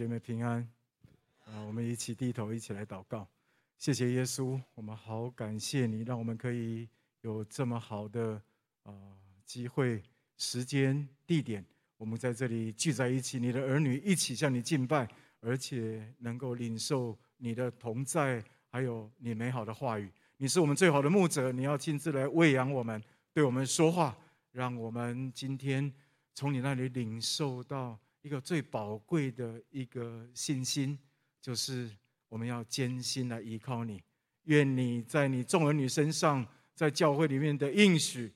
姐妹平安啊！我们一起低头，一起来祷告。谢谢耶稣，我们好感谢你，让我们可以有这么好的啊机会、时间、地点，我们在这里聚在一起，你的儿女一起向你敬拜，而且能够领受你的同在，还有你美好的话语。你是我们最好的牧者，你要亲自来喂养我们，对我们说话，让我们今天从你那里领受到。一个最宝贵的一个信心，就是我们要坚心来依靠你。愿你在你众儿女身上，在教会里面的应许，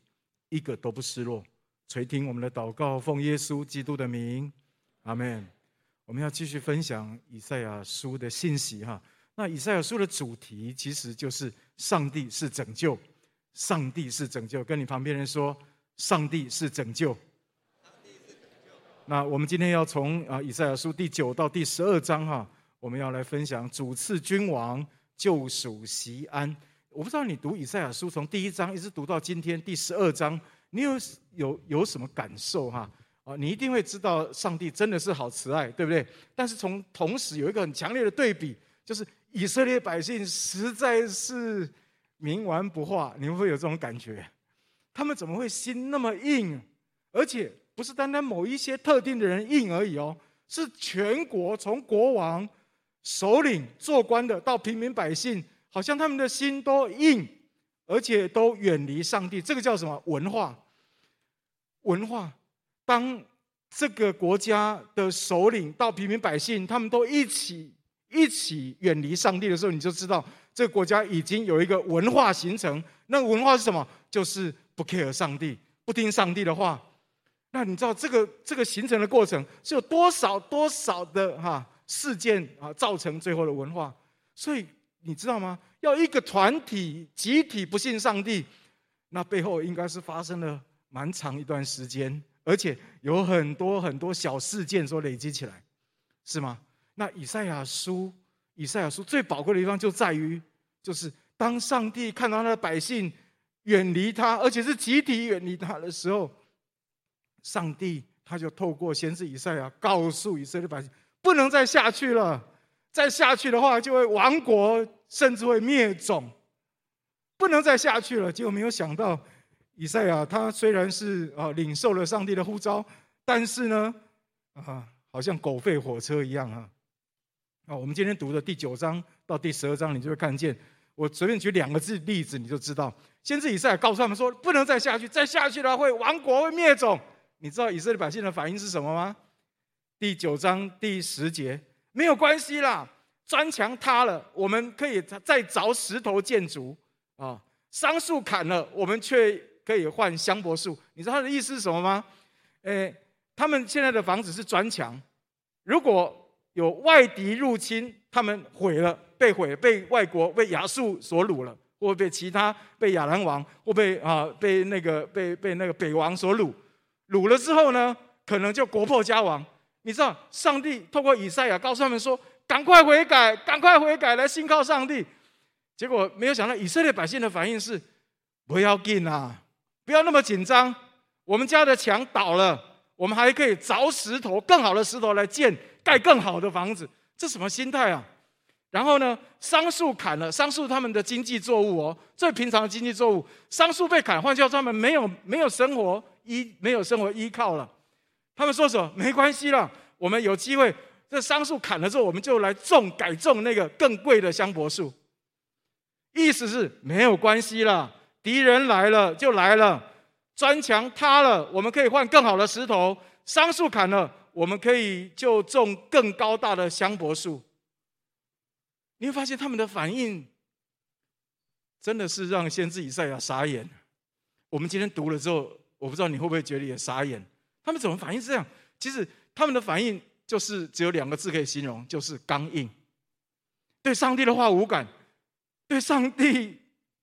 一个都不失落。垂听我们的祷告，奉耶稣基督的名，阿门。我们要继续分享以赛亚书的信息哈。那以赛亚书的主题其实就是上帝是拯救，上帝是拯救。跟你旁边人说，上帝是拯救。那我们今天要从啊以赛亚书第九到第十二章哈，我们要来分享主赐君王救赎锡安。我不知道你读以赛亚书从第一章一直读到今天第十二章，你有有有什么感受哈？啊，你一定会知道上帝真的是好慈爱，对不对？但是从同时有一个很强烈的对比，就是以色列百姓实在是冥顽不化，你们会有这种感觉？他们怎么会心那么硬？而且。不是单单某一些特定的人硬而已哦，是全国从国王、首领、做官的到平民百姓，好像他们的心都硬，而且都远离上帝。这个叫什么文化？文化。当这个国家的首领到平民百姓，他们都一起一起远离上帝的时候，你就知道这个国家已经有一个文化形成。那个文化是什么？就是不 care 上帝，不听上帝的话。那你知道这个这个形成的过程是有多少多少的哈事件啊造成最后的文化？所以你知道吗？要一个团体集体不信上帝，那背后应该是发生了蛮长一段时间，而且有很多很多小事件所累积起来，是吗？那以赛亚书，以赛亚书最宝贵的地方就在于，就是当上帝看到他的百姓远离他，而且是集体远离他的时候。上帝他就透过先知以赛亚告诉以色列百姓，不能再下去了，再下去的话就会亡国，甚至会灭种，不能再下去了。结果没有想到，以赛亚他虽然是啊领受了上帝的呼召，但是呢啊，好像狗吠火车一样啊。啊，我们今天读的第九章到第十二章，你就会看见，我随便举两个字例子，你就知道，先知以赛亚告诉他们说，不能再下去，再下去的话会亡国，会灭种。你知道以色列百姓的反应是什么吗？第九章第十节，没有关系啦，砖墙塌了，我们可以再凿石头建筑啊；桑树砍了，我们却可以换香柏树。你知道他的意思是什么吗？诶，他们现在的房子是砖墙，如果有外敌入侵，他们毁了，被毁，被外国被亚述所掳了，或被其他被亚兰王，或被啊被那个被被那个北王所掳。掳了之后呢，可能就国破家亡。你知道，上帝透过以赛亚告诉他们说：“赶快悔改，赶快悔改，来信靠上帝。”结果没有想到，以色列百姓的反应是：“不要紧啊，不要那么紧张。我们家的墙倒了，我们还可以凿石头，更好的石头来建，盖更好的房子。这什么心态啊？”然后呢，桑树砍了，桑树他们的经济作物哦，最平常的经济作物，桑树被砍，换叫他们没有没有生活。依没有生活依靠了，他们说什么？没关系了，我们有机会，这桑树砍了之后，我们就来种改种那个更贵的香柏树。意思是没有关系了，敌人来了就来了，砖墙塌了，我们可以换更好的石头；桑树砍了，我们可以就种更高大的香柏树。你会发现他们的反应真的是让先知以赛亚傻眼。我们今天读了之后。我不知道你会不会觉得也傻眼？他们怎么反应是这样？其实他们的反应就是只有两个字可以形容，就是刚硬。对上帝的话无感，对上帝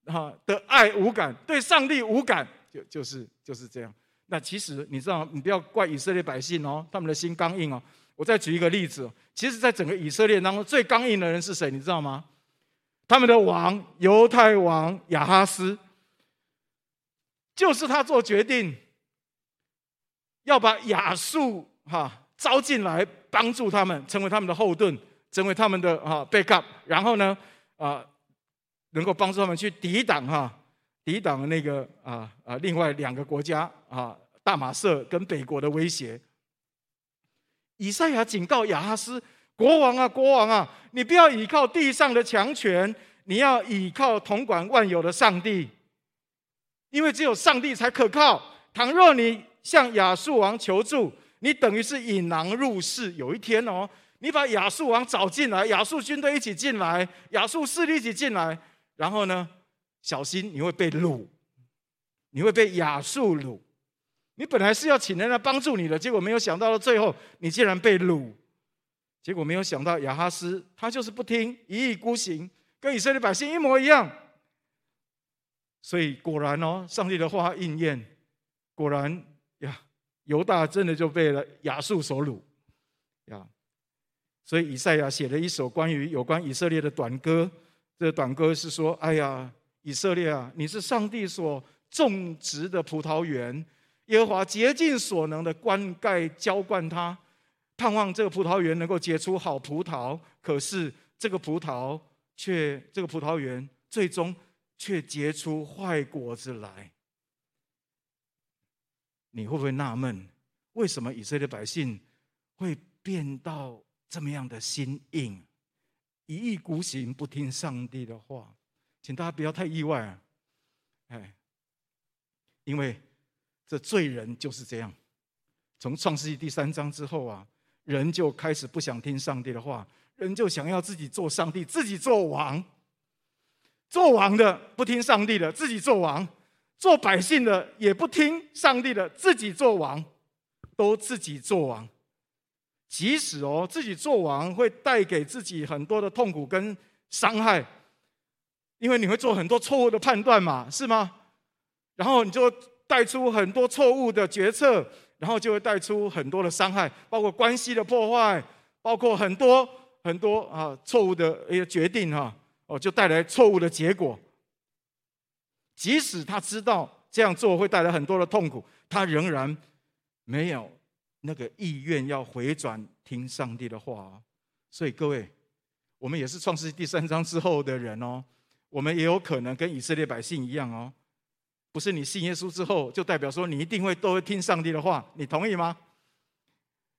啊的爱无感，对上帝无感，就就是就是这样。那其实你知道，你不要怪以色列百姓哦，他们的心刚硬哦。我再举一个例子，其实，在整个以色列当中最刚硬的人是谁？你知道吗？他们的王，犹太王亚哈斯。就是他做决定，要把亚述哈招进来帮助他们，成为他们的后盾，成为他们的啊 backup，然后呢啊，能够帮助他们去抵挡哈，抵挡那个啊啊另外两个国家啊大马色跟北国的威胁。以赛亚警告亚哈斯国王啊，国王啊，你不要倚靠地上的强权，你要倚靠统管万有的上帝，因为只有上帝才可靠。倘若你向亚述王求助，你等于是引狼入室。有一天哦，你把亚述王找进来，亚述军队一起进来，亚述势力一起进来，然后呢，小心你会被掳，你会被亚述掳。你本来是要请人来帮助你的，结果没有想到，最后你竟然被掳。结果没有想到亚哈斯他就是不听，一意孤行，跟以色列百姓一模一样。所以果然哦，上帝的话应验，果然呀，犹大真的就被了亚述所掳呀。所以以赛亚写了一首关于有关以色列的短歌，这个短歌是说：哎呀，以色列啊，你是上帝所种植的葡萄园。耶和华竭尽所能的灌溉浇灌它，盼望这个葡萄园能够结出好葡萄。可是这个葡萄却，这个葡萄园最终却结出坏果子来。你会不会纳闷，为什么以色列百姓会变到这么样的心硬，一意孤行，不听上帝的话？请大家不要太意外啊！哎，因为。这罪人就是这样，从创世纪第三章之后啊，人就开始不想听上帝的话，人就想要自己做上帝，自己做王。做王的不听上帝的，自己做王；做百姓的也不听上帝的，自己做王，都自己做王。即使哦，自己做王会带给自己很多的痛苦跟伤害，因为你会做很多错误的判断嘛，是吗？然后你就。带出很多错误的决策，然后就会带出很多的伤害，包括关系的破坏，包括很多很多啊错误的一个决定哈哦，就带来错误的结果。即使他知道这样做会带来很多的痛苦，他仍然没有那个意愿要回转听上帝的话。所以各位，我们也是创世纪第三章之后的人哦，我们也有可能跟以色列百姓一样哦。不是你信耶稣之后，就代表说你一定会都会听上帝的话，你同意吗？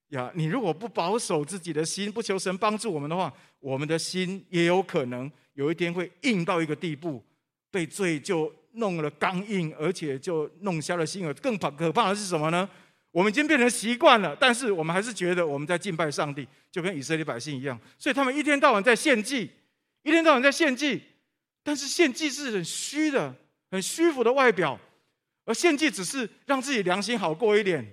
呀，你如果不保守自己的心，不求神帮助我们的话，我们的心也有可能有一天会硬到一个地步，被罪就弄了刚硬，而且就弄瞎了心耳。更怕可怕的是什么呢？我们已经变成习惯了，但是我们还是觉得我们在敬拜上帝，就跟以色列百姓一样。所以他们一天到晚在献祭，一天到晚在献祭，但是献祭是很虚的。很虚浮的外表，而献祭只是让自己良心好过一点，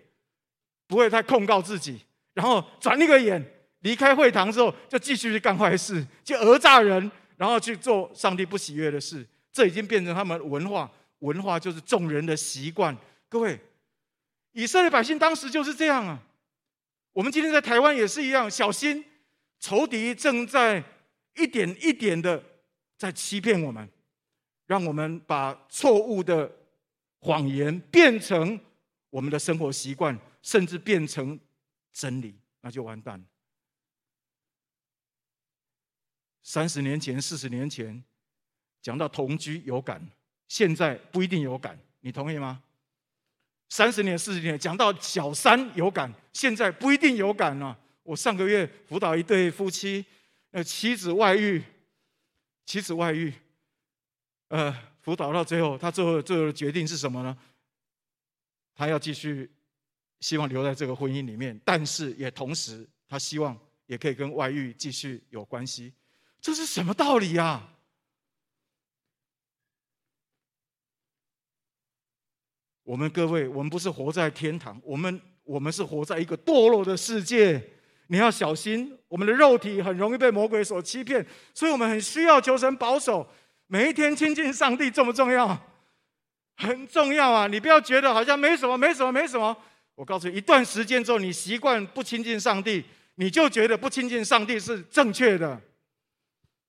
不会太控告自己，然后转一个眼离开会堂之后，就继续去干坏事，去讹诈人，然后去做上帝不喜悦的事。这已经变成他们文化，文化就是众人的习惯。各位，以色列百姓当时就是这样啊。我们今天在台湾也是一样，小心仇敌正在一点一点的在欺骗我们。让我们把错误的谎言变成我们的生活习惯，甚至变成真理，那就完蛋了。三十年前、四十年前讲到同居有感，现在不一定有感，你同意吗？三十年、四十年讲到小三有感，现在不一定有感了。我上个月辅导一对夫妻，那妻子外遇，妻子外遇。呃，辅导到最后，他最后最后的决定是什么呢？他要继续，希望留在这个婚姻里面，但是也同时，他希望也可以跟外遇继续有关系。这是什么道理呀？我们各位，我们不是活在天堂，我们我们是活在一个堕落的世界。你要小心，我们的肉体很容易被魔鬼所欺骗，所以我们很需要求神保守。每一天亲近上帝重不重要？很重要啊！你不要觉得好像没什么、没什么、没什么。我告诉你，一段时间之后，你习惯不亲近上帝，你就觉得不亲近上帝是正确的，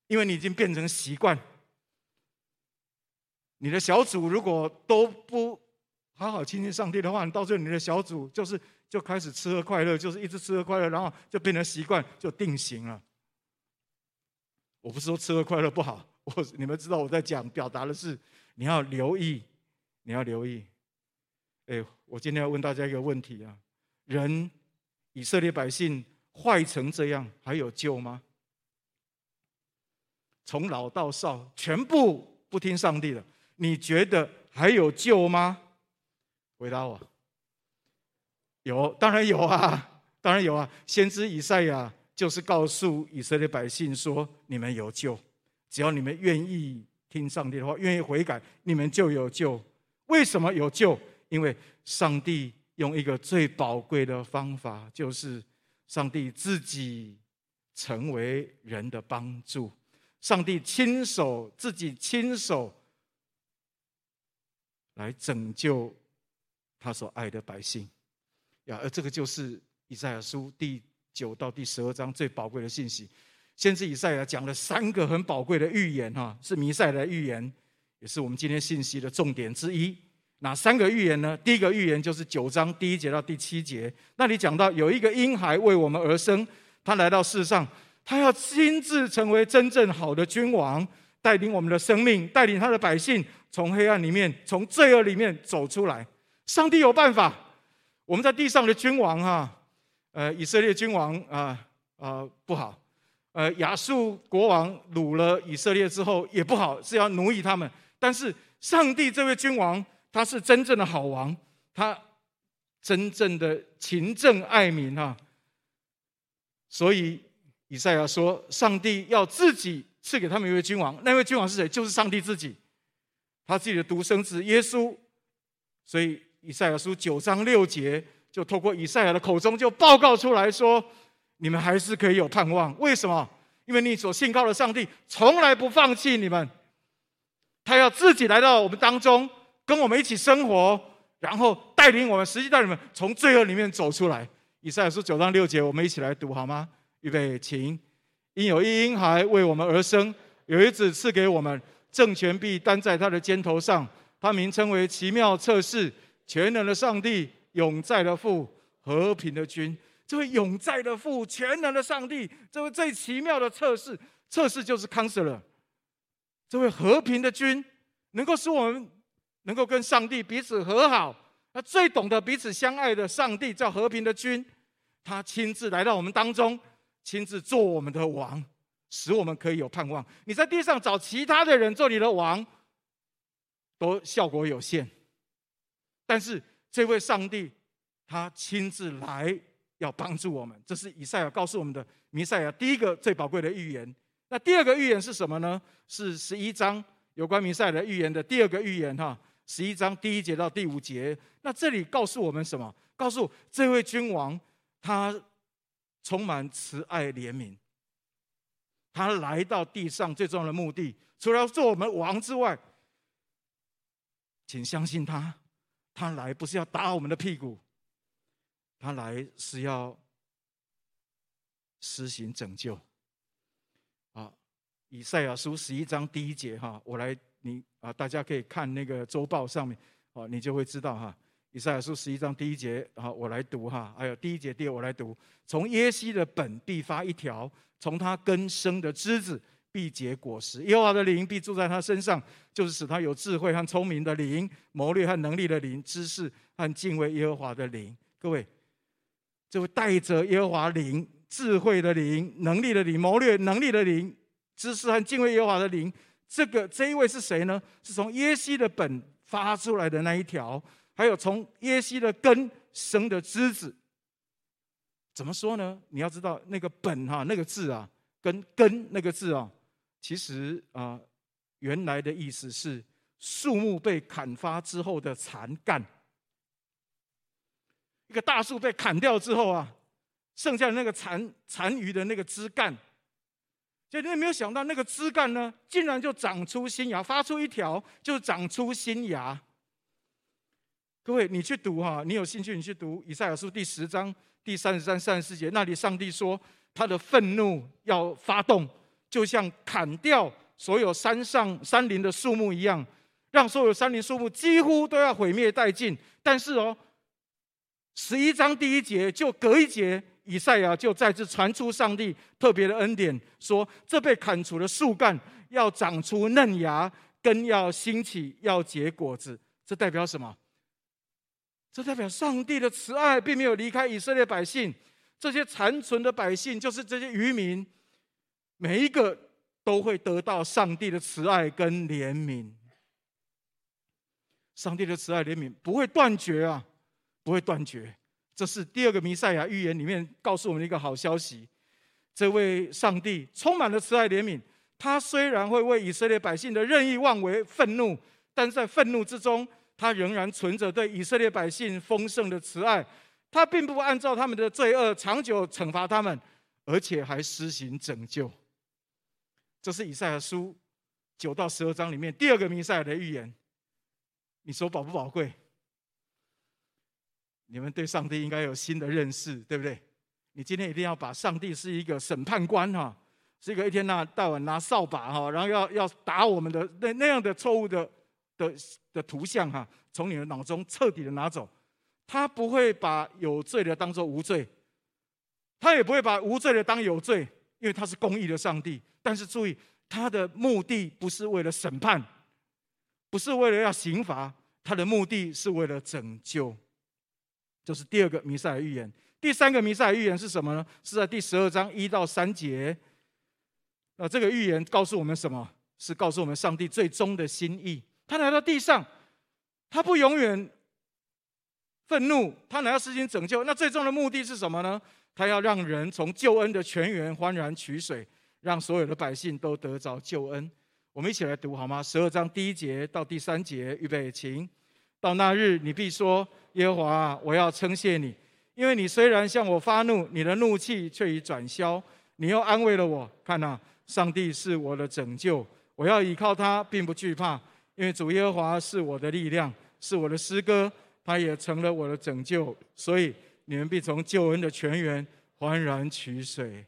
因为你已经变成习惯。你的小组如果都不好好亲近上帝的话，你到最后你的小组就是就开始吃喝快乐，就是一直吃喝快乐，然后就变成习惯，就定型了。我不是说吃喝快乐不好，我 你们知道我在讲表达的是你要留意，你要留意。哎，我今天要问大家一个问题啊：人以色列百姓坏成这样，还有救吗？从老到少，全部不听上帝的，你觉得还有救吗？回答我。有，当然有啊，当然有啊。先知以赛亚就是告诉以色列百姓说：“你们有救，只要你们愿意听上帝的话，愿意悔改，你们就有救。为什么有救？因为上帝用一个最宝贵的方法，就是上帝自己成为人的帮助。”上帝亲手自己亲手来拯救他所爱的百姓呀，而这个就是以赛亚书第九到第十二章最宝贵的信息。先知以赛亚讲了三个很宝贵的预言，哈，是弥赛的预言，也是我们今天信息的重点之一。哪三个预言呢？第一个预言就是九章第一节到第七节，那里讲到有一个婴孩为我们而生，他来到世上。他要亲自成为真正好的君王，带领我们的生命，带领他的百姓从黑暗里面、从罪恶里面走出来。上帝有办法。我们在地上的君王哈，呃，以色列君王啊啊不好，呃，亚述国王掳了以色列之后也不好，是要奴役他们。但是上帝这位君王，他是真正的好王，他真正的勤政爱民哈，所以。以赛亚说：“上帝要自己赐给他们一位君王，那位君王是谁？就是上帝自己，他自己的独生子耶稣。所以，以赛亚书九章六节就透过以赛亚的口中就报告出来说：你们还是可以有盼望。为什么？因为你所信靠的上帝从来不放弃你们，他要自己来到我们当中，跟我们一起生活，然后带领我们，实际带领我们从罪恶里面走出来。以赛亚书九章六节，我们一起来读好吗？”预备，请。因有一婴孩为我们而生，有一子赐给我们，政权必担在他的肩头上。他名称为奇妙策士、全能的上帝、永在的父、和平的君。这位永在的父、全能的上帝，这位最奇妙的测试，测试就是 counselor。这位和平的君，能够使我们能够跟上帝彼此和好。那最懂得彼此相爱的上帝叫和平的君，他亲自来到我们当中。亲自做我们的王，使我们可以有盼望。你在地上找其他的人做你的王，都效果有限。但是这位上帝，他亲自来要帮助我们，这是以赛亚告诉我们的弥赛亚第一个最宝贵的预言。那第二个预言是什么呢？是十一章有关弥赛亚的预言的第二个预言哈，十一章第一节到第五节。那这里告诉我们什么？告诉这位君王他。充满慈爱怜悯，他来到地上最重要的目的，除了要做我们王之外，请相信他，他来不是要打我们的屁股，他来是要实行拯救。啊，以赛亚书十一章第一节哈，我来你啊，大家可以看那个周报上面，哦，你就会知道哈。以赛亚书十一章第一节，啊，我来读哈。还有第一节、第二，我来读。从耶西的本必发一条，从他根生的枝子必结果实。耶和华的灵必住在他身上，就是使他有智慧和聪明的灵，谋略和能力的灵，知识和敬畏耶和华的灵。各位，就带着耶和华灵、智慧的灵、能力的灵、谋略能力的灵、知识和敬畏耶和华的灵，这个这一位是谁呢？是从耶西的本发出来的那一条。还有从耶西的根生的枝子，怎么说呢？你要知道那个本哈那个字啊，跟根那个字啊，其实啊原来的意思是树木被砍伐之后的残干。一个大树被砍掉之后啊，剩下的那个残残余的那个枝干，就你有没有想到那个枝干呢，竟然就长出新芽，发出一条就长出新芽。各位，你去读哈，你有兴趣，你去读以赛亚书第十章第三十三、三十四节，那里上帝说他的愤怒要发动，就像砍掉所有山上山林的树木一样，让所有山林树木几乎都要毁灭殆尽。但是哦，十一章第一节就隔一节，以赛亚就再次传出上帝特别的恩典，说这被砍除的树干要长出嫩芽，根要兴起，要结果子。这代表什么？这代表上帝的慈爱并没有离开以色列百姓。这些残存的百姓，就是这些渔民，每一个都会得到上帝的慈爱跟怜悯。上帝的慈爱怜悯不会断绝啊，不会断绝。这是第二个弥赛亚预言里面告诉我们的一个好消息。这位上帝充满了慈爱怜悯，他虽然会为以色列百姓的任意妄为愤怒，但在愤怒之中，他仍然存着对以色列百姓丰盛的慈爱。他并不按照他们的罪恶长久惩罚他们，而且还施行拯救。这是以赛亚书九到十二章里面第二个弥赛亚的预言。你说宝不宝贵？你们对上帝应该有新的认识，对不对？你今天一定要把上帝是一个审判官哈，是一个一天到晚拿扫把哈，然后要要打我们的那那样的错误的的的图像哈，从你的脑中彻底的拿走。他不会把有罪的当作无罪，他也不会把无罪的当有罪，因为他是公义的上帝。但是注意，他的目的不是为了审判，不是为了要刑罚，他的目的是为了拯救。这是第二个弥赛亚预言。第三个弥赛亚预言是什么呢？是在第十二章一到三节。那这个预言告诉我们什么？是告诉我们上帝最终的心意。他来到地上，他不永远。愤怒，他来要施行拯救，那最终的目的是什么呢？他要让人从救恩的泉源欢然取水，让所有的百姓都得着救恩。我们一起来读好吗？十二章第一节到第三节，预备，请。到那日，你必说：耶和华，我要称谢你，因为你虽然向我发怒，你的怒气却已转消，你又安慰了我。看哪，上帝是我的拯救，我要倚靠他，并不惧怕，因为主耶和华是我的力量，是我的诗歌。他也成了我的拯救，所以你们必从救恩的泉源欢然取水。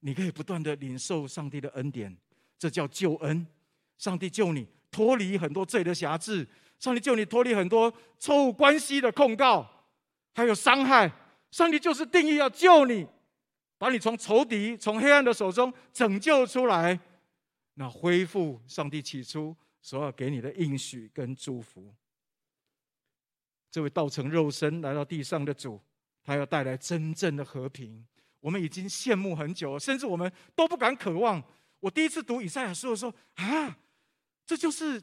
你可以不断的领受上帝的恩典，这叫救恩。上帝救你脱离很多罪的辖制，上帝救你脱离很多错误关系的控告，还有伤害。上帝就是定义要救你，把你从仇敌、从黑暗的手中拯救出来，那恢复上帝起初所要给你的应许跟祝福。这位道成肉身来到地上的主，他要带来真正的和平。我们已经羡慕很久，甚至我们都不敢渴望。我第一次读以赛亚书的时候，啊，这就是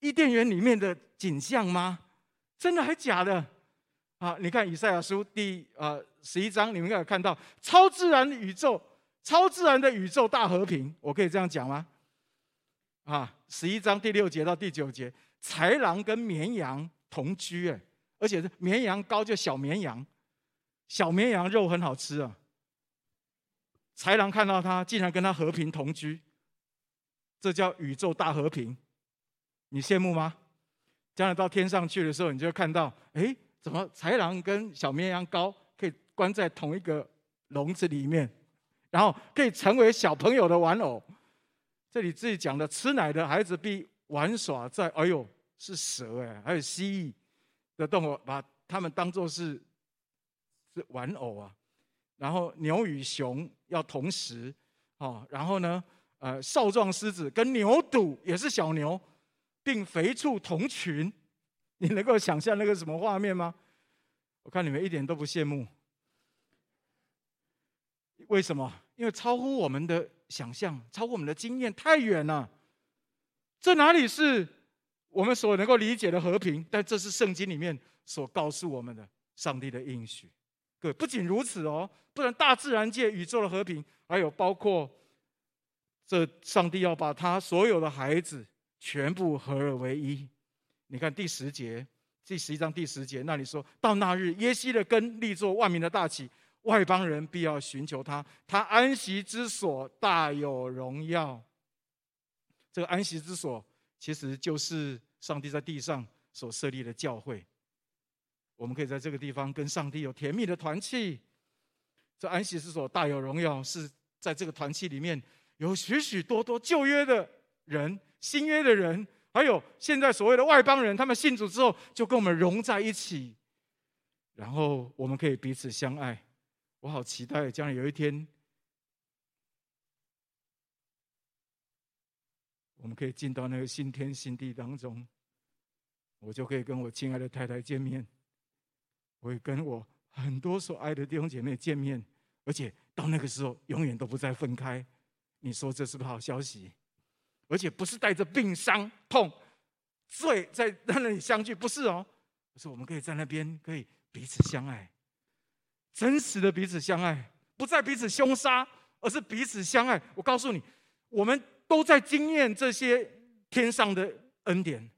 伊甸园里面的景象吗？真的还假的？啊，你看以赛亚书第啊十一章，你们应该有看到超自然宇宙，超自然的宇宙大和平。我可以这样讲吗？啊，十一章第六节到第九节。豺狼跟绵羊同居，哎，而且是绵羊羔就小绵羊，小绵羊肉很好吃啊。豺狼看到他，竟然跟他和平同居，这叫宇宙大和平。你羡慕吗？将来到天上去的时候，你就看到，哎，怎么豺狼跟小绵羊羔可以关在同一个笼子里面，然后可以成为小朋友的玩偶？这里自己讲的，吃奶的孩子比。玩耍在，哎呦，是蛇哎，还有蜥蜴的动物，把它们当作是是玩偶啊。然后牛与熊要同食，哦，然后呢，呃，少壮狮子跟牛犊也是小牛，并肥畜同群。你能够想象那个什么画面吗？我看你们一点都不羡慕。为什么？因为超乎我们的想象，超乎我们的经验，太远了。这哪里是我们所能够理解的和平？但这是圣经里面所告诉我们的上帝的应许。各位，不仅如此哦，不然大自然界宇宙的和平，还有包括这上帝要把他所有的孩子全部合而为一。你看第十节，第十一章第十节那里说到那日，耶西的根立作万民的大旗，外邦人必要寻求他，他安息之所大有荣耀。这个安息之所，其实就是上帝在地上所设立的教会。我们可以在这个地方跟上帝有甜蜜的团契。这安息之所大有荣耀，是在这个团契里面有许许多多旧约的人、新约的人，还有现在所谓的外邦人，他们信主之后就跟我们融在一起，然后我们可以彼此相爱。我好期待将来有一天，我们可以进到那个新天新地当中，我就可以跟我亲爱的太太见面，我会跟我很多所爱的弟兄姐妹见面，而且到那个时候永远都不再分开。你说这是不是好消息？而且不是带着病伤痛罪在那里相聚，不是哦，是我们可以在那边可以彼此相爱。真实的彼此相爱，不再彼此凶杀，而是彼此相爱。我告诉你，我们都在经验这些天上的恩典，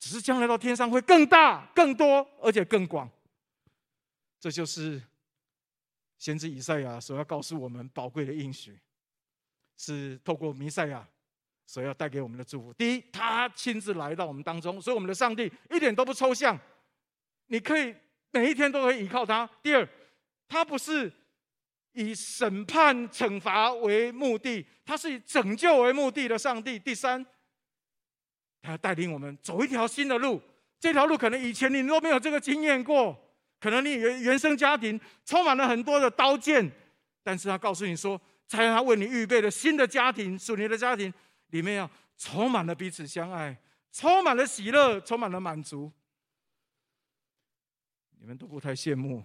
只是将来到天上会更大、更多，而且更广。这就是先知以赛亚所要告诉我们宝贵的应许，是透过弥赛亚所要带给我们的祝福。第一，他亲自来到我们当中，所以我们的上帝一点都不抽象，你可以。每一天都可以依靠他。第二，他不是以审判、惩罚为目的，他是以拯救为目的的上帝。第三，他带领我们走一条新的路。这条路可能以前你都没有这个经验过，可能你原原生家庭充满了很多的刀剑，但是他告诉你说，才让他为你预备的新的家庭，属你的家庭里面，要充满了彼此相爱，充满了喜乐，充满了满足。你们都不太羡慕，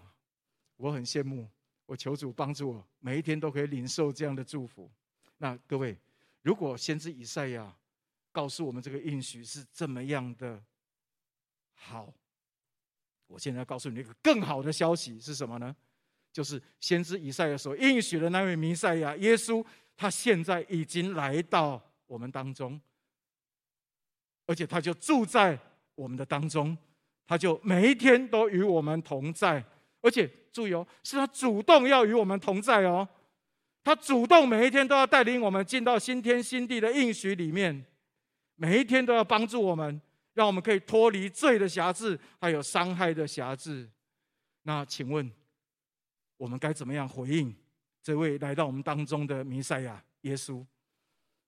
我很羡慕。我求主帮助我，每一天都可以领受这样的祝福。那各位，如果先知以赛亚告诉我们这个应许是这么样的好，我现在告诉你一个更好的消息是什么呢？就是先知以赛亚所应许的那位弥赛亚耶稣，他现在已经来到我们当中，而且他就住在我们的当中。他就每一天都与我们同在，而且注意哦，是他主动要与我们同在哦。他主动每一天都要带领我们进到新天新地的应许里面，每一天都要帮助我们，让我们可以脱离罪的辖制，还有伤害的辖制。那请问，我们该怎么样回应这位来到我们当中的弥赛亚耶稣？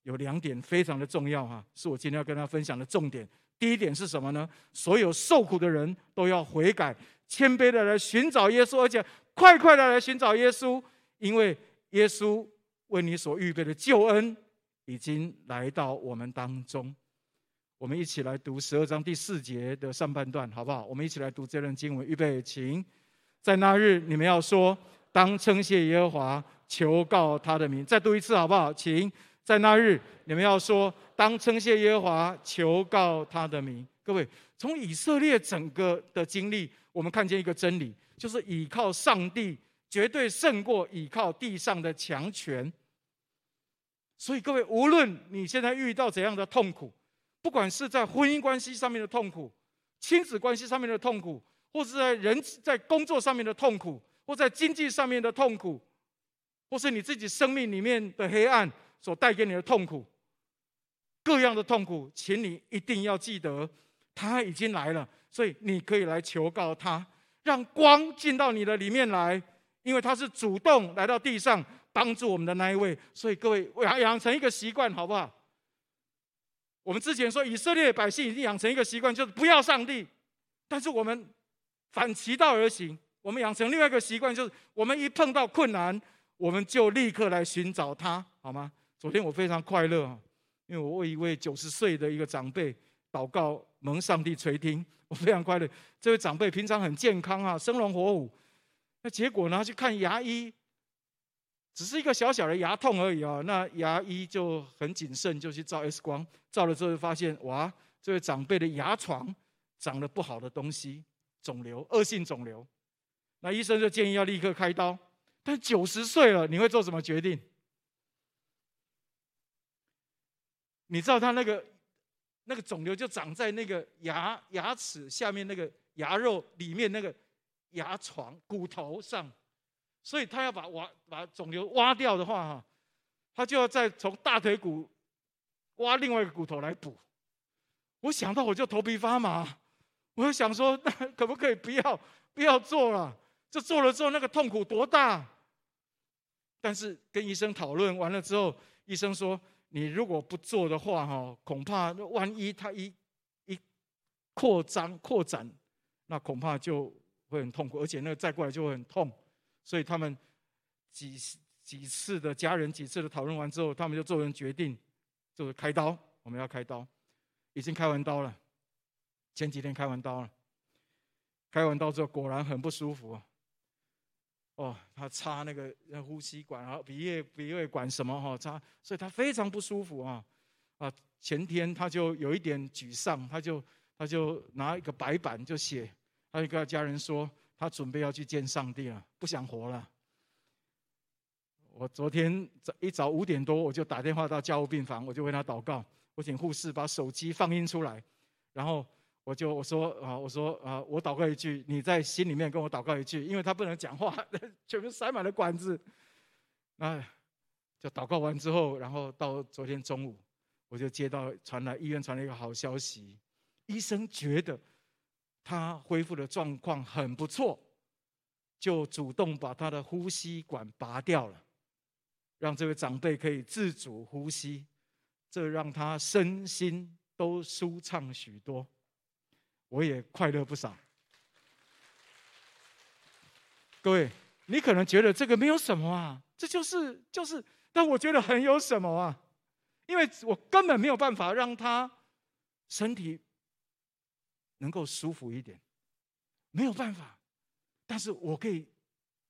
有两点非常的重要哈，是我今天要跟他分享的重点。第一点是什么呢？所有受苦的人都要悔改，谦卑的来寻找耶稣，而且快快的来寻找耶稣，因为耶稣为你所预备的救恩已经来到我们当中。我们一起来读十二章第四节的上半段，好不好？我们一起来读这段经文，预备，请。在那日，你们要说：当称谢耶和华，求告他的名。再读一次，好不好？请。在那日，你们要说。当称谢耶和华，求告他的名。各位，从以色列整个的经历，我们看见一个真理，就是倚靠上帝绝对胜过倚靠地上的强权。所以，各位，无论你现在遇到怎样的痛苦，不管是在婚姻关系上面的痛苦、亲子关系上面的痛苦，或是在人在工作上面的痛苦，或在经济上面的痛苦，或是你自己生命里面的黑暗所带给你的痛苦。各样的痛苦，请你一定要记得，他已经来了，所以你可以来求告他，让光进到你的里面来，因为他是主动来到地上帮助我们的那一位。所以各位养养成一个习惯，好不好？我们之前说以色列百姓已经养成一个习惯，就是不要上帝，但是我们反其道而行，我们养成另外一个习惯，就是我们一碰到困难，我们就立刻来寻找他，好吗？昨天我非常快乐。因为我为一位九十岁的一个长辈祷告，蒙上帝垂听，我非常快乐。这位长辈平常很健康啊，生龙活虎。那结果呢，去看牙医，只是一个小小的牙痛而已啊。那牙医就很谨慎，就去照 X 光，照了之后就发现，哇，这位长辈的牙床长了不好的东西，肿瘤，恶性肿瘤。那医生就建议要立刻开刀。但九十岁了，你会做什么决定？你知道他那个那个肿瘤就长在那个牙牙齿下面那个牙肉里面那个牙床骨头上，所以他要把挖把肿瘤挖掉的话哈，他就要再从大腿骨挖另外一个骨头来补。我想到我就头皮发麻，我就想说，那可不可以不要不要做了？这做了之后那个痛苦多大？但是跟医生讨论完了之后，医生说。你如果不做的话，哈，恐怕万一它一一扩张扩展，那恐怕就会很痛苦，而且那个再过来就会很痛。所以他们几几次的家人几次的讨论完之后，他们就做人决定，就是开刀，我们要开刀，已经开完刀了，前几天开完刀了，开完刀之后果然很不舒服。哦，他插那个呼吸管啊，鼻液鼻胃管什么哈插，所以他非常不舒服啊啊！前天他就有一点沮丧，他就他就拿一个白板就写，他就跟他家人说，他准备要去见上帝了，不想活了。我昨天早一早五点多，我就打电话到加护病房，我就为他祷告，我请护士把手机放音出来，然后。我就我说啊，我说啊，我祷告一句，你在心里面跟我祷告一句，因为他不能讲话，全部塞满了管子。那就祷告完之后，然后到昨天中午，我就接到传来医院传来一个好消息，医生觉得他恢复的状况很不错，就主动把他的呼吸管拔掉了，让这位长辈可以自主呼吸，这让他身心都舒畅许多。我也快乐不少。各位，你可能觉得这个没有什么啊，这就是就是，但我觉得很有什么啊，因为我根本没有办法让他身体能够舒服一点，没有办法，但是我可以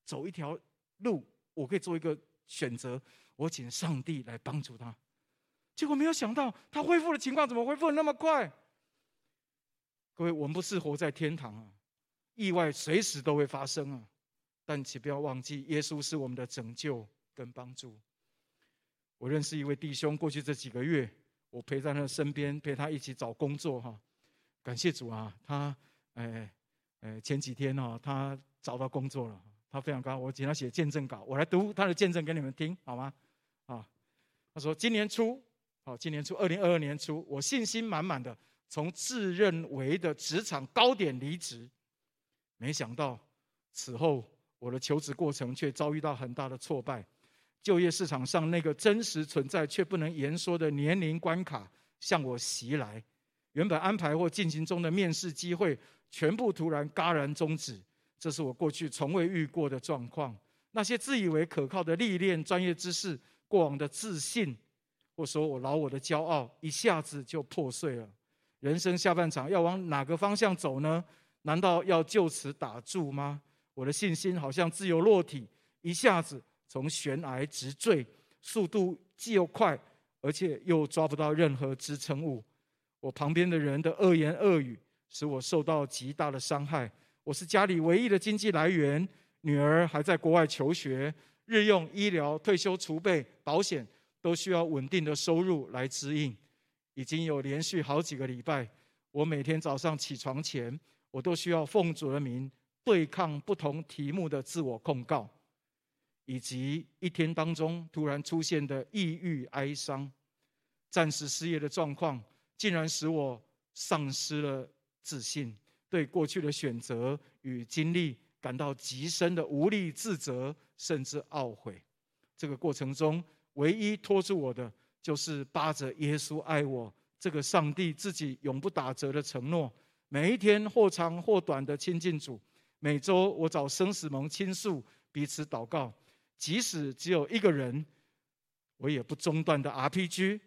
走一条路，我可以做一个选择，我请上帝来帮助他。结果没有想到，他恢复的情况怎么恢复的那么快？各位，我们不是活在天堂啊，意外随时都会发生啊。但请不要忘记，耶稣是我们的拯救跟帮助。我认识一位弟兄，过去这几个月，我陪在他身边，陪他一起找工作哈。感谢主啊，他哎哎前几天哈，他找到工作了，他非常高兴。我请他写见证稿，我来读他的见证给你们听好吗？啊，他说今年初，好，今年初二零二二年初，我信心满满的。从自认为的职场高点离职，没想到此后我的求职过程却遭遇到很大的挫败。就业市场上那个真实存在却不能言说的年龄关卡向我袭来，原本安排或进行中的面试机会全部突然戛然终止，这是我过去从未遇过的状况。那些自以为可靠的历练、专业知识、过往的自信，或说我老我的骄傲，一下子就破碎了。人生下半场要往哪个方向走呢？难道要就此打住吗？我的信心好像自由落体，一下子从悬崖直坠，速度既又快，而且又抓不到任何支撑物。我旁边的人的恶言恶语使我受到极大的伤害。我是家里唯一的经济来源，女儿还在国外求学，日用、医疗、退休储备、保险都需要稳定的收入来支应。已经有连续好几个礼拜，我每天早上起床前，我都需要奉主的名对抗不同题目的自我控告，以及一天当中突然出现的抑郁、哀伤、暂时失业的状况，竟然使我丧失了自信，对过去的选择与经历感到极深的无力、自责，甚至懊悔。这个过程中，唯一拖住我的。就是扒着耶稣爱我这个上帝自己永不打折的承诺，每一天或长或短的亲近主，每周我找生死盟倾诉，彼此祷告，即使只有一个人，我也不中断的 RPG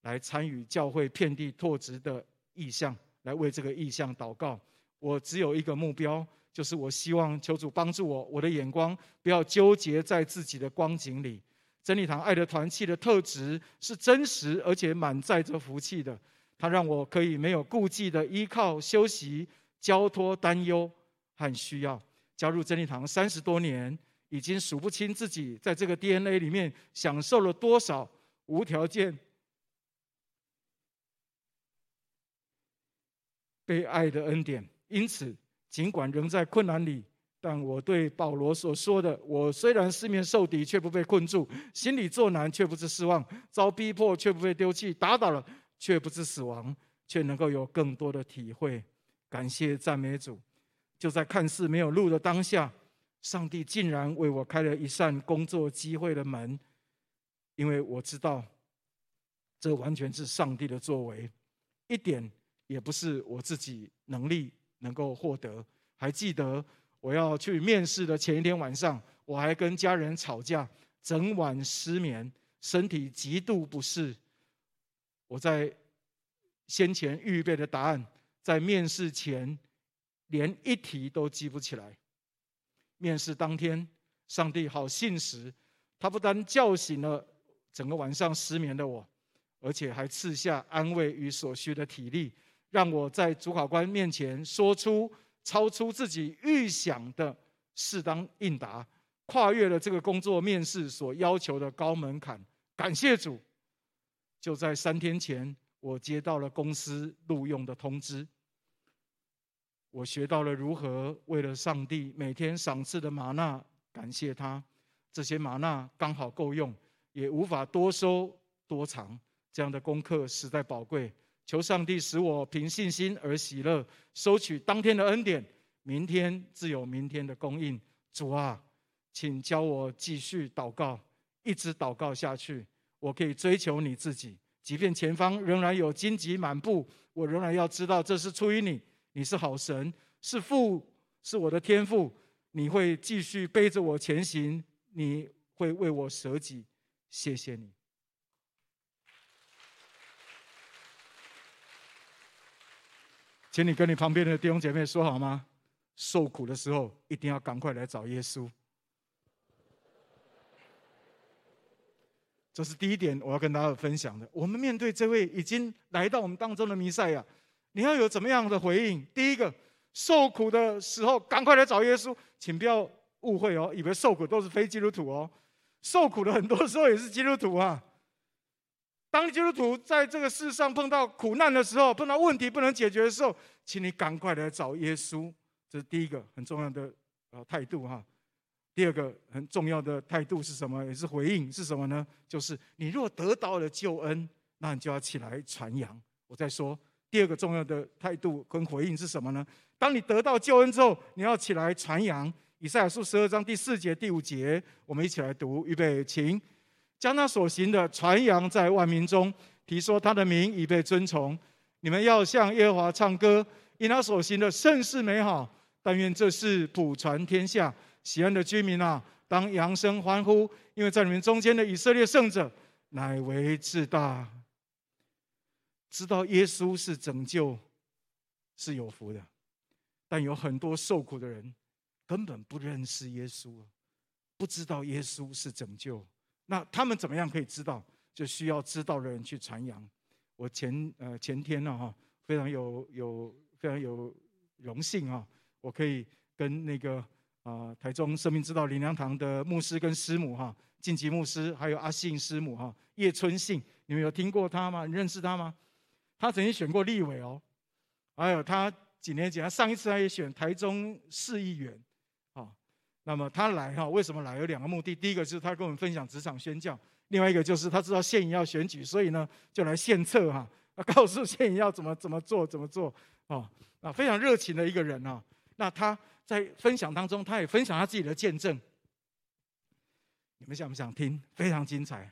来参与教会遍地拓殖的意向，来为这个意向祷告。我只有一个目标，就是我希望求主帮助我，我的眼光不要纠结在自己的光景里。真理堂爱的团契的特质是真实而且满载着福气的，它让我可以没有顾忌的依靠、休息、交托、担忧和需要。加入真理堂三十多年，已经数不清自己在这个 DNA 里面享受了多少无条件被爱的恩典。因此，尽管仍在困难里。但我对保罗所说的：“我虽然四面受敌，却不被困住；心里作难，却不致失望；遭逼迫，却不被丢弃；打倒了，却不致死亡，却能够有更多的体会。”感谢赞美主！就在看似没有路的当下，上帝竟然为我开了一扇工作机会的门，因为我知道这完全是上帝的作为，一点也不是我自己能力能够获得。还记得我要去面试的前一天晚上，我还跟家人吵架，整晚失眠，身体极度不适。我在先前预备的答案，在面试前连一题都记不起来。面试当天，上帝好信实，他不但叫醒了整个晚上失眠的我，而且还赐下安慰与所需的体力，让我在主考官面前说出超出自己预想的适当应答，跨越了这个工作面试所要求的高门槛。感谢主！就在三天前，我接到了公司录用的通知。我学到了如何为了上帝每天赏赐的吗哪感谢他。这些吗哪刚好够用，也无法多收多藏。这样的功课实在宝贵。求上帝使我凭信心而喜乐，收取当天的恩典，明天自有明天的供应。主啊，请教我继续祷告，一直祷告下去。我可以追求你自己，即便前方仍然有荆棘满布，我仍然要知道这是出于你。你是好神，是父，是我的天父。你会继续背着我前行，你会为我舍己。谢谢你。请你跟你旁边的弟兄姐妹说好吗？受苦的时候一定要赶快来找耶稣。这是第一点，我要跟大家分享的。我们面对这位已经来到我们当中的弥赛亚，你要有怎么样的回应？第一个，受苦的时候赶快来找耶稣，请不要误会哦，以为受苦都是非基督徒哦，受苦的很多时候也是基督徒啊。当基督徒在这个世上碰到苦难的时候，碰到问题不能解决的时候，请你赶快来找耶稣。这是第一个很重要的呃态度哈。第二个很重要的态度是什么？也是回应是什么呢？就是你若得到了救恩，那你就要起来传扬。我再说第二个重要的态度跟回应是什么呢？当你得到救恩之后，你要起来传扬。以赛亚书十二章第四节、第五节，我们一起来读，预备，请。将他所行的传扬在万民中，提说他的名已被尊崇。你们要向耶和华唱歌，因他所行的甚是美好。但愿这事普传天下。锡安的居民啊，当扬声欢呼，因为在你们中间的以色列圣者乃为至大。知道耶稣是拯救，是有福的。但有很多受苦的人根本不认识耶稣，不知道耶稣是拯救。那他们怎么样可以知道？就需要知道的人去传扬。我前呃前天呢哈，非常有有非常有荣幸啊，我可以跟那个啊台中生命之道林良堂的牧师跟师母哈，晋级牧师还有阿信师母哈，叶春信，你们有听过他吗？你认识他吗？他曾经选过立委哦，还有他几年前，他上一次他也选台中市议员。那么他来哈，为什么来？有两个目的。第一个是他跟我们分享职场宣教，另外一个就是他知道县营要选举，所以呢就来献策哈，告诉县营要怎么怎么做怎么做哦，啊非常热情的一个人啊。那他在分享当中，他也分享他自己的见证，你们想不想听？非常精彩。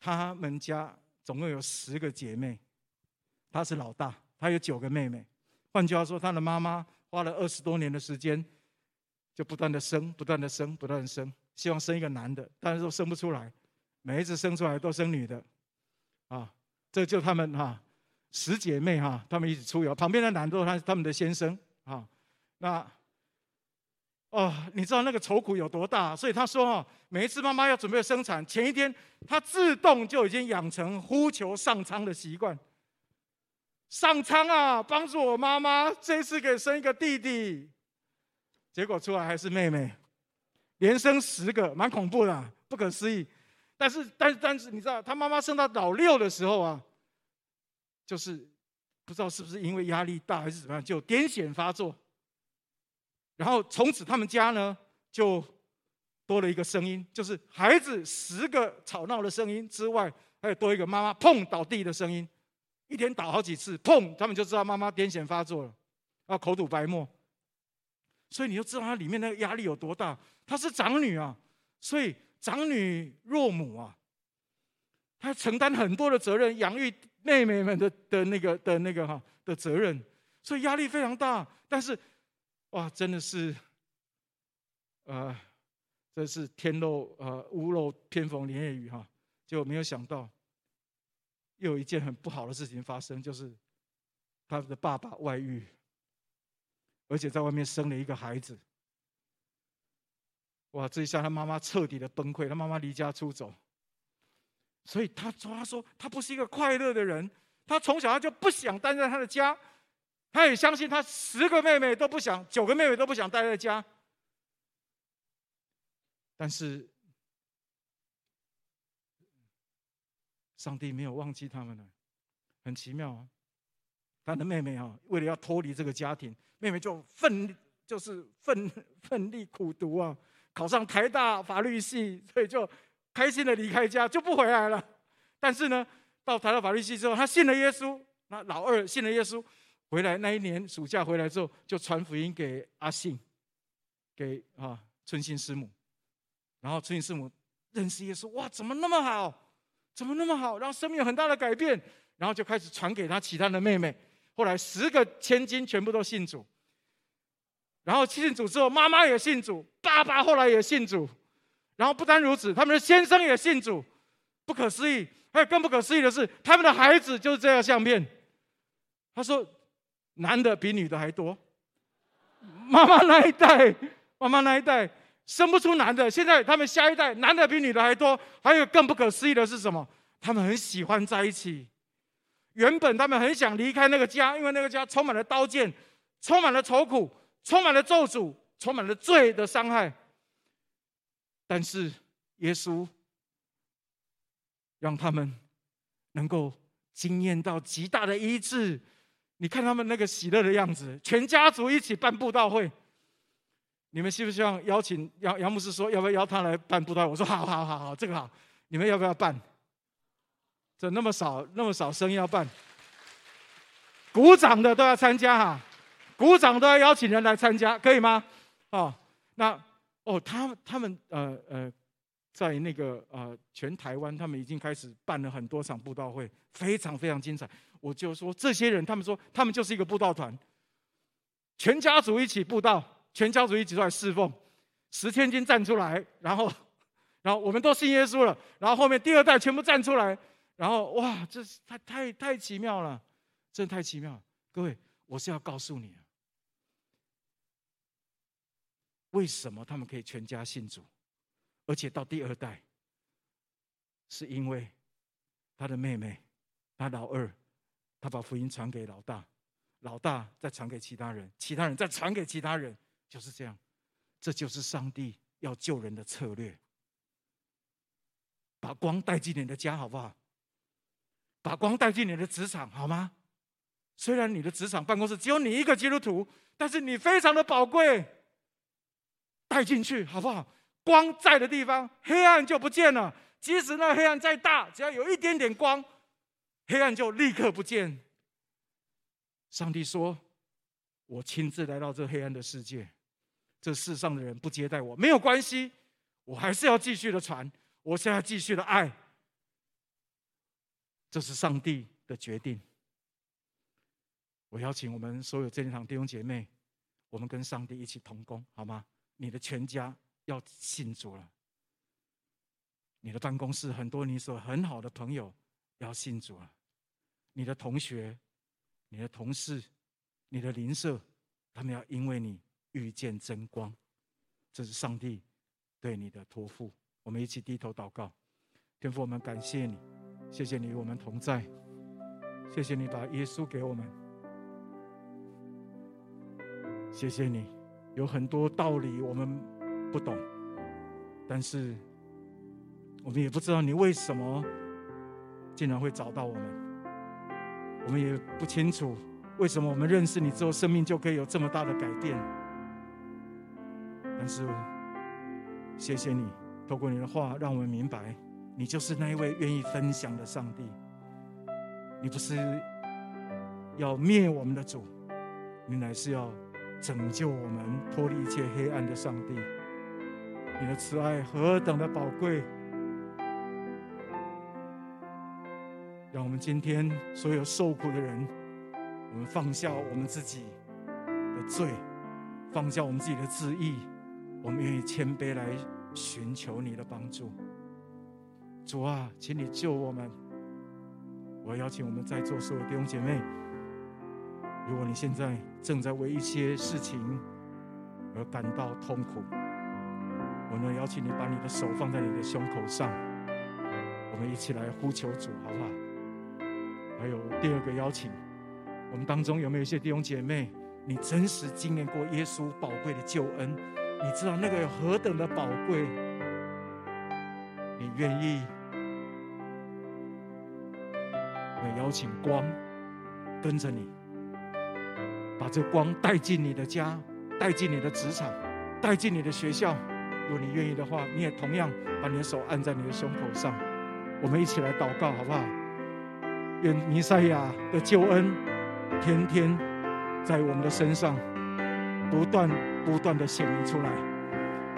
他们家总共有十个姐妹，他是老大，他有九个妹妹。换句话说，他的妈妈花了二十多年的时间。就不断的生，不断的生，不断的生，希望生一个男的，但是都生不出来，每一次生出来都生女的，啊，这就他们哈、十姐妹哈、啊，他们一起出游，旁边的男的都是他他们的先生啊，那哦，你知道那个愁苦有多大？所以他说哈，每一次妈妈要准备生产前一天，他自动就已经养成呼求上苍的习惯，上苍啊，帮助我妈妈这一次给生一个弟弟。结果出来还是妹妹，连生十个，蛮恐怖的，不可思议。但是，但是，但是，你知道，他妈妈生到老六的时候啊，就是不知道是不是因为压力大还是怎么样，就癫痫发作。然后从此他们家呢就多了一个声音，就是孩子十个吵闹的声音之外，还有多一个妈妈砰倒地的声音，一天倒好几次，砰，他们就知道妈妈癫痫发作了，要口吐白沫。所以你就知道她里面那个压力有多大。她是长女啊，所以长女若母啊，他承担很多的责任，养育妹妹们的的那个的那个哈的责任，所以压力非常大。但是，哇，真的是，呃，这是天漏呃屋漏偏逢连夜雨哈，结果没有想到，又有一件很不好的事情发生，就是他的爸爸外遇，而且在外面生了一个孩子。哇，这一下他妈妈彻底的崩溃，他妈妈离家出走。所以他说：“他说他不是一个快乐的人，他从小他就不想待在他的家，他也相信他十个妹妹都不想，九个妹妹都不想待在家。但是上帝没有忘记他们呢，很奇妙啊！他的妹妹啊，为了要脱离这个家庭，妹妹就奋就是奋奋力苦读啊，考上台大法律系，所以就。”开心的离开家就不回来了，但是呢，到台大法律系之后，他信了耶稣。那老二信了耶稣，回来那一年暑假回来之后，就传福音给阿信，给啊春信师母。然后春信师母认识耶稣，哇，怎么那么好？怎么那么好？然后生命有很大的改变，然后就开始传给他其他的妹妹。后来十个千金全部都信主，然后信主之后，妈妈也信主，爸爸后来也信主。然后不单如此，他们的先生也信主，不可思议。还有更不可思议的是，他们的孩子就是这样相片。他说，男的比女的还多。妈妈那一代，妈妈那一代生不出男的，现在他们下一代男的比女的还多。还有更不可思议的是什么？他们很喜欢在一起。原本他们很想离开那个家，因为那个家充满了刀剑，充满了愁苦，充满了咒诅，充满了罪的伤害。但是耶稣让他们能够经验到极大的医治。你看他们那个喜乐的样子，全家族一起办布道会。你们希不希望邀请杨杨牧师说要不要邀他来办布道？我说好好好好，这个好。你们要不要办？这那么少那么少生意要办，鼓掌的都要参加哈，鼓掌都要邀请人来参加，可以吗？哦，那。哦，他他们呃呃，在那个呃全台湾，他们已经开始办了很多场布道会，非常非常精彩。我就说这些人，他们说他们就是一个布道团，全家族一起布道，全家族一起出来侍奉，十千金站出来，然后然后我们都信耶稣了，然后后面第二代全部站出来，然后哇，这是太太太奇妙了，真的太奇妙了。各位，我是要告诉你。为什么他们可以全家信主，而且到第二代，是因为他的妹妹，他老二，他把福音传给老大，老大再传给其他人，其他人再传给其他人，就是这样。这就是上帝要救人的策略。把光带进你的家，好不好？把光带进你的职场，好吗？虽然你的职场办公室只有你一个基督徒，但是你非常的宝贵。带进去好不好？光在的地方，黑暗就不见了。即使那黑暗再大，只要有一点点光，黑暗就立刻不见。上帝说：“我亲自来到这黑暗的世界，这世上的人不接待我，没有关系，我还是要继续的传，我现在继续的爱。”这是上帝的决定。我邀请我们所有这一场弟兄姐妹，我们跟上帝一起同工，好吗？你的全家要信主了，你的办公室很多你所很好的朋友要信主了，你的同学、你的同事、你的邻舍，他们要因为你遇见真光，这是上帝对你的托付。我们一起低头祷告，天父，我们感谢你，谢谢你我们同在，谢谢你把耶稣给我们，谢谢你。有很多道理我们不懂，但是我们也不知道你为什么竟然会找到我们。我们也不清楚为什么我们认识你之后，生命就可以有这么大的改变。但是谢谢你，透过你的话，让我们明白，你就是那一位愿意分享的上帝。你不是要灭我们的主，你乃是要。拯救我们脱离一切黑暗的上帝，你的慈爱何等的宝贵！让我们今天所有受苦的人，我们放下我们自己的罪，放下我们自己的自义，我们愿意谦卑来寻求你的帮助。主啊，请你救我们！我邀请我们在座所有弟兄姐妹，如果你现在正在为一些事情而感到痛苦，我呢邀请你把你的手放在你的胸口上，我们一起来呼求主，好不好？还有第二个邀请，我们当中有没有一些弟兄姐妹，你真实经验过耶稣宝贵的救恩？你知道那个有何等的宝贵？愿意？我邀请光跟着你，把这光带进你的家，带进你的职场，带进你的学校。如果你愿意的话，你也同样把你的手按在你的胸口上。我们一起来祷告，好不好？愿弥赛亚的救恩天天在我们的身上不断不断的显明出来。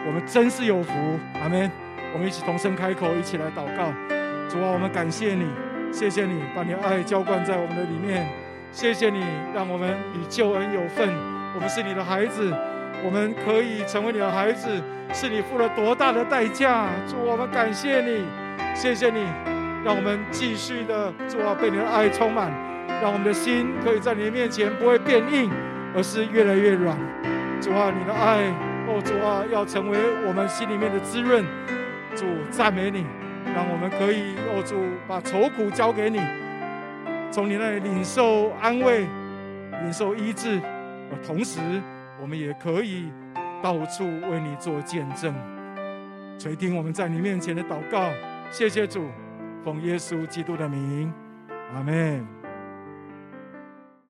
我们真是有福，阿门。我们一起同声开口，一起来祷告。主啊，我们感谢你，谢谢你把你的爱浇灌在我们的里面，谢谢你让我们与救恩有份。我们是你的孩子，我们可以成为你的孩子，是你付了多大的代价？主啊，我们感谢你，谢谢你。让我们继续的主啊，被你的爱充满，让我们的心可以在你的面前不会变硬，而是越来越软。主啊，你的爱，哦，主啊，要成为我们心里面的滋润。主赞美你，让我们可以，哦，主把愁苦交给你，从你那里领受安慰，领受医治。同时，我们也可以到处为你做见证，垂听我们在你面前的祷告。谢谢主。奉耶稣基督的名，阿门。